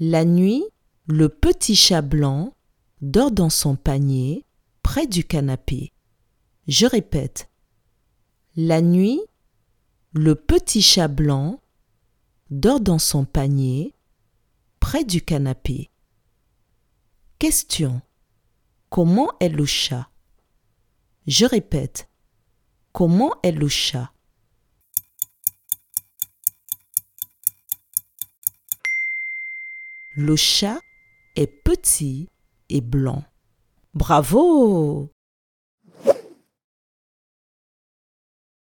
La nuit, le petit chat blanc dort dans son panier près du canapé. Je répète. La nuit, le petit chat blanc dort dans son panier près du canapé. Question. Comment est le chat? Je répète. Comment est le chat? Le chat est petit et blanc. Bravo